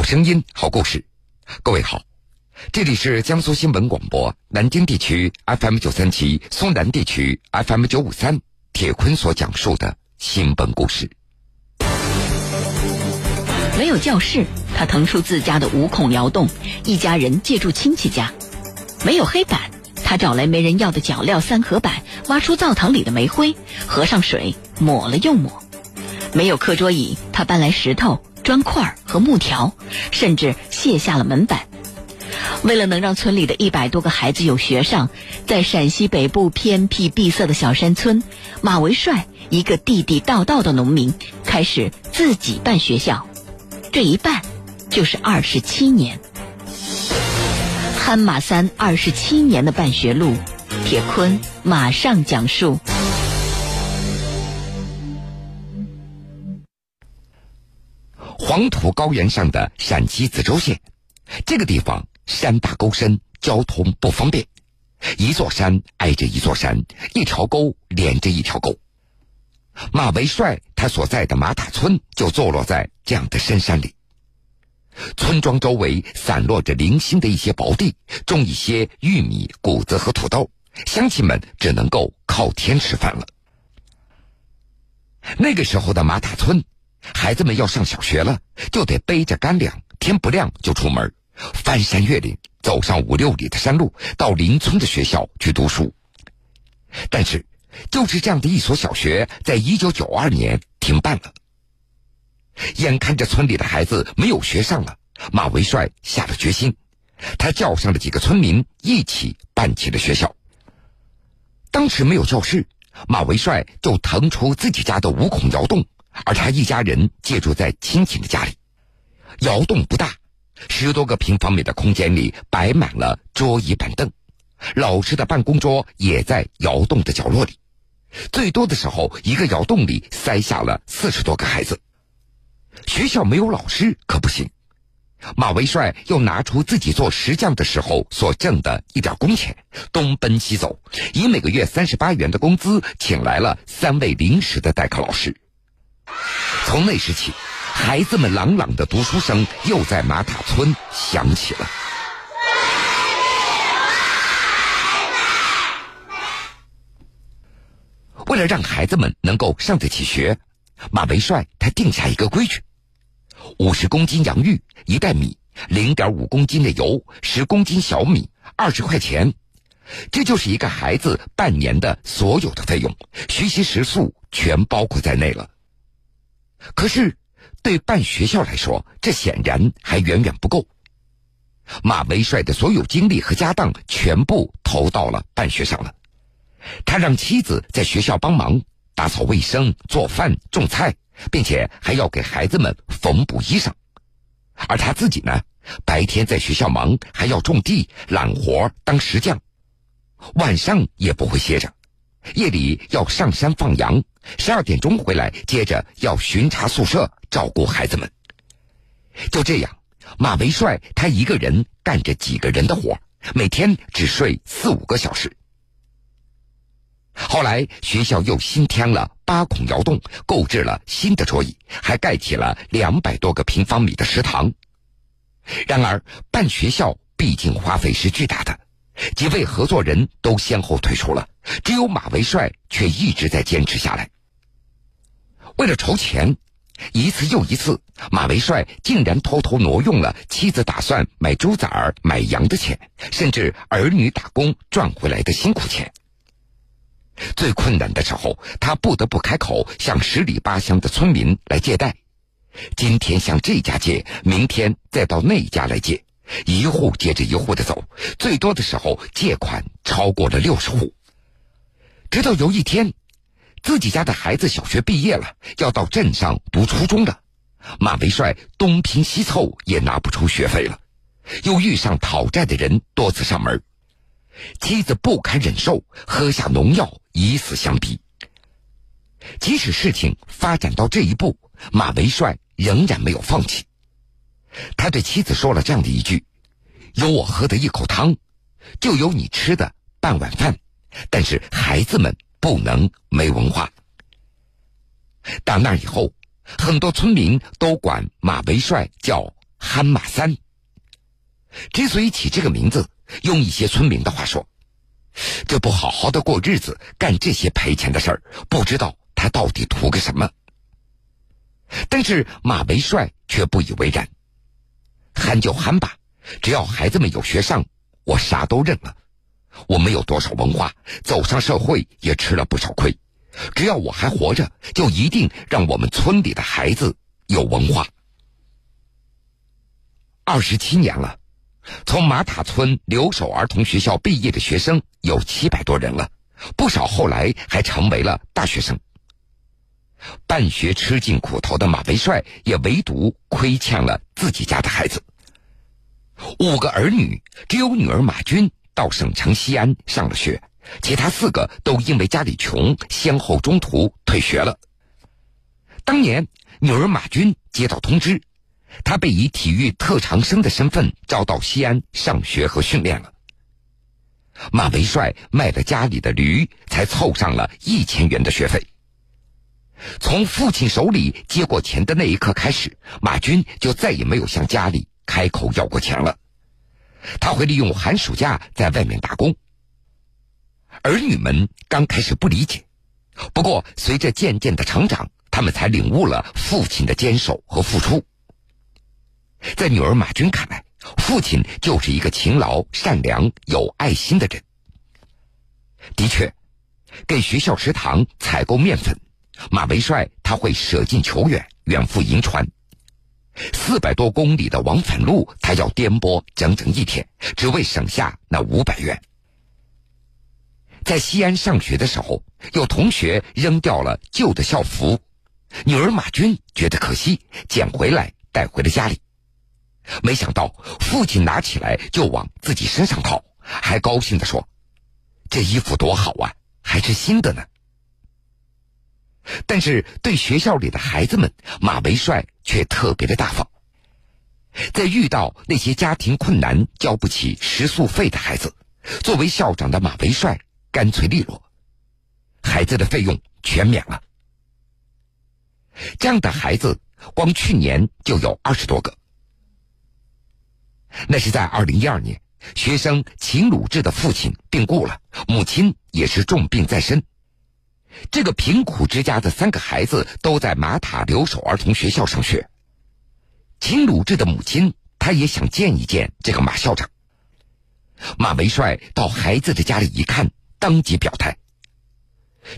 好声音，好故事。各位好，这里是江苏新闻广播南京地区 FM 九三七、松南地区 FM 九五三。铁坤所讲述的新闻故事。没有教室，他腾出自家的五孔窑洞，一家人借住亲戚家；没有黑板，他找来没人要的脚料三合板，挖出灶堂里的煤灰，合上水，抹了又抹；没有课桌椅，他搬来石头。砖块和木条，甚至卸下了门板。为了能让村里的一百多个孩子有学上，在陕西北部偏僻闭塞的小山村，马维帅一个地地道道的农民，开始自己办学校。这一办，就是二十七年。憨马三二十七年的办学路，铁坤马上讲述。黄土高原上的陕西梓州县，这个地方山大沟深，交通不方便。一座山挨着一座山，一条沟连着一条沟。马维帅他所在的马塔村就坐落在这样的深山里。村庄周围散落着零星的一些薄地，种一些玉米、谷子和土豆，乡亲们只能够靠天吃饭了。那个时候的马塔村。孩子们要上小学了，就得背着干粮，天不亮就出门，翻山越岭，走上五六里的山路，到邻村的学校去读书。但是，就是这样的一所小学，在一九九二年停办了。眼看着村里的孩子没有学上了，马维帅下了决心，他叫上了几个村民，一起办起了学校。当时没有教室，马维帅就腾出自己家的五孔窑洞。而他一家人借住在亲戚的家里，窑洞不大，十多个平方米的空间里摆满了桌椅板凳，老师的办公桌也在窑洞的角落里。最多的时候，一个窑洞里塞下了四十多个孩子。学校没有老师可不行，马维帅又拿出自己做石匠的时候所挣的一点工钱，东奔西走，以每个月三十八元的工资，请来了三位临时的代课老师。从那时起，孩子们朗朗的读书声又在马塔村响起了。为了让孩子们能够上得起学，马维帅他定下一个规矩：五十公斤洋芋，一袋米，零点五公斤的油，十公斤小米，二十块钱。这就是一个孩子半年的所有的费用，学习食宿全包括在内了。可是，对办学校来说，这显然还远远不够。马维帅的所有精力和家当全部投到了办学上了。他让妻子在学校帮忙打扫卫生、做饭、种菜，并且还要给孩子们缝补衣裳。而他自己呢，白天在学校忙，还要种地、揽活、当石匠，晚上也不会歇着。夜里要上山放羊，十二点钟回来，接着要巡查宿舍，照顾孩子们。就这样，马维帅他一个人干着几个人的活，每天只睡四五个小时。后来学校又新添了八孔窑洞，购置了新的桌椅，还盖起了两百多个平方米的食堂。然而，办学校毕竟花费是巨大的。几位合作人都先后退出了，只有马维帅却一直在坚持下来。为了筹钱，一次又一次，马维帅竟然偷偷挪用了妻子打算买猪崽儿、买羊的钱，甚至儿女打工赚回来的辛苦钱。最困难的时候，他不得不开口向十里八乡的村民来借贷，今天向这家借，明天再到那家来借。一户接着一户的走，最多的时候借款超过了六十户。直到有一天，自己家的孩子小学毕业了，要到镇上读初中了，马维帅东拼西凑也拿不出学费了，又遇上讨债的人多次上门，妻子不堪忍受，喝下农药以死相逼。即使事情发展到这一步，马维帅仍然没有放弃。他对妻子说了这样的一句：“有我喝的一口汤，就有你吃的半碗饭。但是孩子们不能没文化。”打那以后，很多村民都管马维帅叫憨马三。之所以起这个名字，用一些村民的话说，这不好好的过日子，干这些赔钱的事儿，不知道他到底图个什么。但是马维帅却不以为然，憨就憨吧，只要孩子们有学上，我啥都认了。我没有多少文化，走上社会也吃了不少亏，只要我还活着，就一定让我们村里的孩子有文化。二十七年了。从马塔村留守儿童学校毕业的学生有七百多人了，不少后来还成为了大学生。办学吃尽苦头的马维帅也唯独亏欠了自己家的孩子。五个儿女，只有女儿马军到省城西安上了学，其他四个都因为家里穷，先后中途退学了。当年女儿马军接到通知。他被以体育特长生的身份招到西安上学和训练了。马维帅卖了家里的驴，才凑上了一千元的学费。从父亲手里接过钱的那一刻开始，马军就再也没有向家里开口要过钱了。他会利用寒暑假在外面打工。儿女们刚开始不理解，不过随着渐渐的成长，他们才领悟了父亲的坚守和付出。在女儿马军看来，父亲就是一个勤劳、善良、有爱心的人。的确，给学校食堂采购面粉，马维帅他会舍近求远，远赴银川。四百多公里的往返路，他要颠簸整整一天，只为省下那五百元。在西安上学的时候，有同学扔掉了旧的校服，女儿马军觉得可惜，捡回来带回了家里。没想到父亲拿起来就往自己身上套，还高兴地说：“这衣服多好啊，还是新的呢。”但是对学校里的孩子们，马维帅却特别的大方。在遇到那些家庭困难交不起食宿费的孩子，作为校长的马维帅干脆利落，孩子的费用全免了。这样的孩子，光去年就有二十多个。那是在二零一二年，学生秦鲁智的父亲病故了，母亲也是重病在身。这个贫苦之家的三个孩子都在马塔留守儿童学校上学。秦鲁智的母亲，她也想见一见这个马校长。马维帅到孩子的家里一看，当即表态：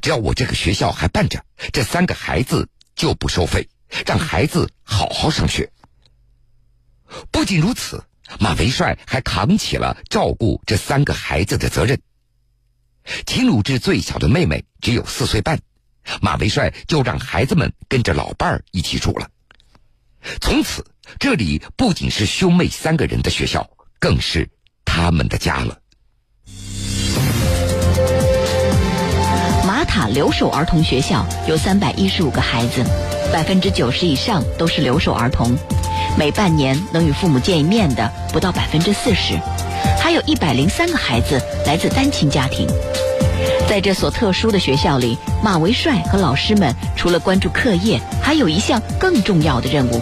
只要我这个学校还办着，这三个孩子就不收费，让孩子好好上学。不仅如此。马维帅还扛起了照顾这三个孩子的责任。秦鲁智最小的妹妹只有四岁半，马维帅就让孩子们跟着老伴儿一起住了。从此，这里不仅是兄妹三个人的学校，更是他们的家了。马塔留守儿童学校有三百一十五个孩子，百分之九十以上都是留守儿童。每半年能与父母见一面的不到百分之四十，还有一百零三个孩子来自单亲家庭。在这所特殊的学校里，马维帅和老师们除了关注课业，还有一项更重要的任务：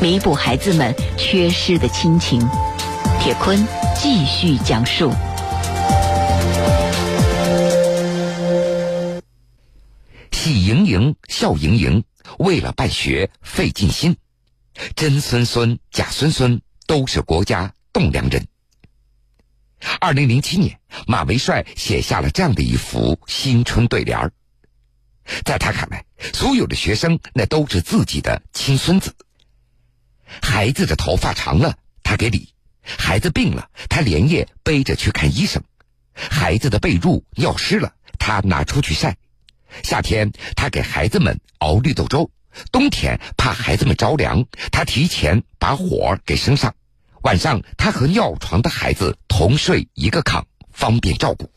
弥补孩子们缺失的亲情。铁坤继续讲述：喜盈盈，笑盈盈，为了办学费尽心。真孙孙、假孙孙都是国家栋梁人。二零零七年，马维帅写下了这样的一幅新春对联儿。在他看来，所有的学生那都是自己的亲孙子。孩子的头发长了，他给理；孩子病了，他连夜背着去看医生；孩子的被褥尿湿了，他拿出去晒；夏天，他给孩子们熬绿豆粥。冬天怕孩子们着凉，他提前把火给升上。晚上他和尿床的孩子同睡一个炕，方便照顾。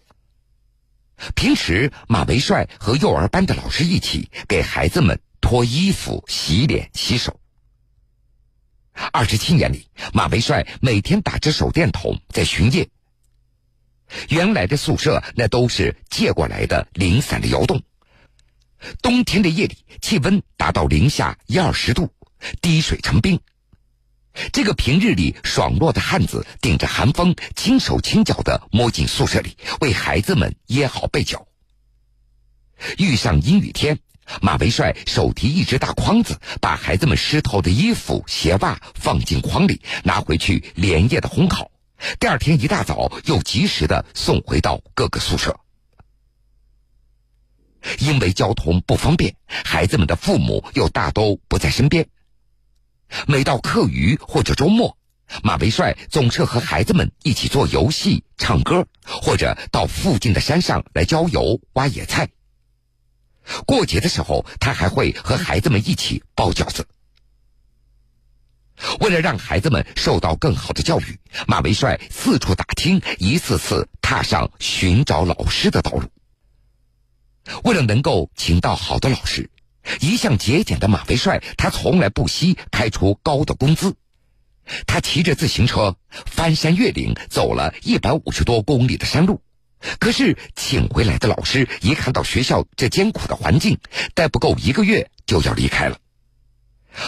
平时马维帅和幼儿班的老师一起给孩子们脱衣服、洗脸、洗手。二十七年里，马维帅每天打着手电筒在巡夜。原来的宿舍那都是借过来的零散的窑洞。冬天的夜里，气温达到零下一二十度，滴水成冰。这个平日里爽落的汉子，顶着寒风，轻手轻脚的摸进宿舍里，为孩子们掖好被角。遇上阴雨天，马维帅手提一只大筐子，把孩子们湿透的衣服、鞋袜放进筐里，拿回去连夜的烘烤。第二天一大早，又及时的送回到各个宿舍。因为交通不方便，孩子们的父母又大都不在身边。每到课余或者周末，马维帅总是和孩子们一起做游戏、唱歌，或者到附近的山上来郊游、挖野菜。过节的时候，他还会和孩子们一起包饺子。为了让孩子们受到更好的教育，马维帅四处打听，一次次踏上寻找老师的道路。为了能够请到好的老师，一向节俭的马维帅，他从来不惜开出高的工资。他骑着自行车翻山越岭，走了一百五十多公里的山路。可是，请回来的老师一看到学校这艰苦的环境，待不够一个月就要离开了。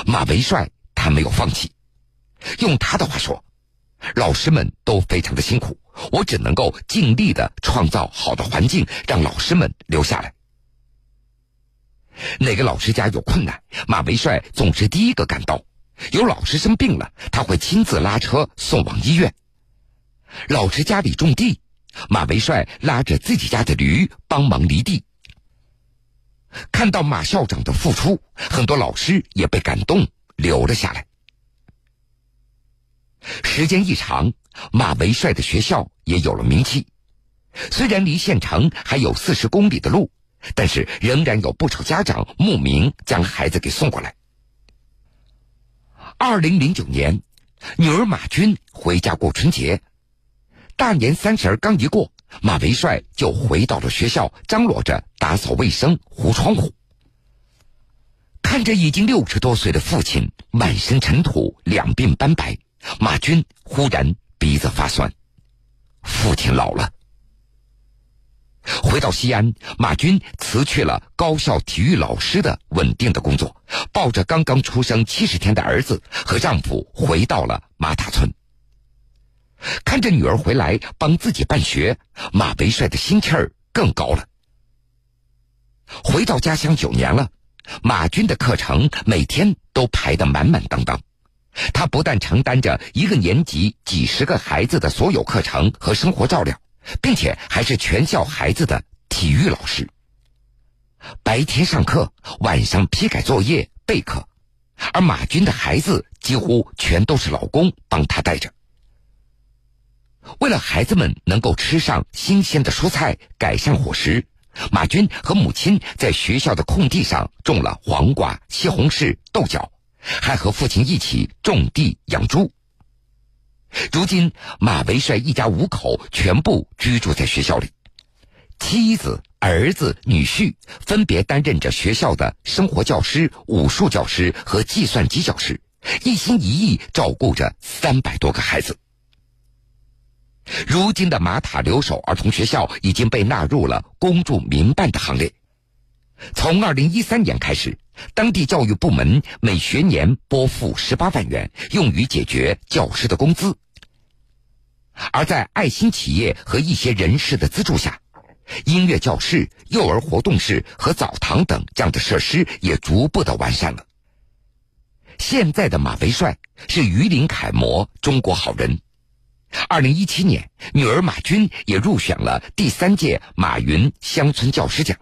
马维帅他没有放弃，用他的话说：“老师们都非常的辛苦，我只能够尽力的创造好的环境，让老师们留下来。”哪个老师家有困难，马维帅总是第一个赶到。有老师生病了，他会亲自拉车送往医院。老师家里种地。马维帅拉着自己家的驴帮忙犁地，看到马校长的付出，很多老师也被感动留了下来。时间一长，马维帅的学校也有了名气。虽然离县城还有四十公里的路，但是仍然有不少家长慕名将孩子给送过来。二零零九年，女儿马军回家过春节。大年三十刚一过，马维帅就回到了学校，张罗着打扫卫生、糊窗户。看着已经六十多岁的父亲满身尘土、两鬓斑白，马军忽然鼻子发酸。父亲老了。回到西安，马军辞去了高校体育老师的稳定的工作，抱着刚刚出生七十天的儿子和丈夫回到了马塔村。看着女儿回来帮自己办学，马维帅的心气儿更高了。回到家乡九年了，马军的课程每天都排得满满当当。他不但承担着一个年级几十个孩子的所有课程和生活照料，并且还是全校孩子的体育老师。白天上课，晚上批改作业、备课，而马军的孩子几乎全都是老公帮他带着。为了孩子们能够吃上新鲜的蔬菜，改善伙食，马军和母亲在学校的空地上种了黄瓜、西红柿、豆角，还和父亲一起种地养猪。如今，马维帅一家五口全部居住在学校里，妻子、儿子、女婿分别担任着学校的生活教师、武术教师和计算机教师，一心一意照顾着三百多个孩子。如今的马塔留守儿童学校已经被纳入了公助民办的行列。从二零一三年开始，当地教育部门每学年拨付十八万元，用于解决教师的工资。而在爱心企业和一些人士的资助下，音乐教室、幼儿活动室和澡堂等这样的设施也逐步的完善了。现在的马维帅是榆林楷模、中国好人。二零一七年，女儿马军也入选了第三届马云乡村教师奖。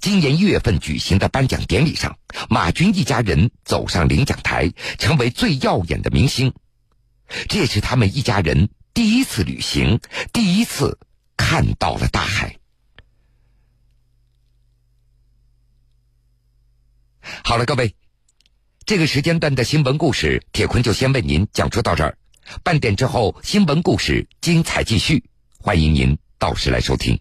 今年一月份举行的颁奖典礼上，马军一家人走上领奖台，成为最耀眼的明星。这也是他们一家人第一次旅行，第一次看到了大海。好了，各位，这个时间段的新闻故事，铁坤就先为您讲述到这儿。半点之后，新闻故事精彩继续，欢迎您到时来收听。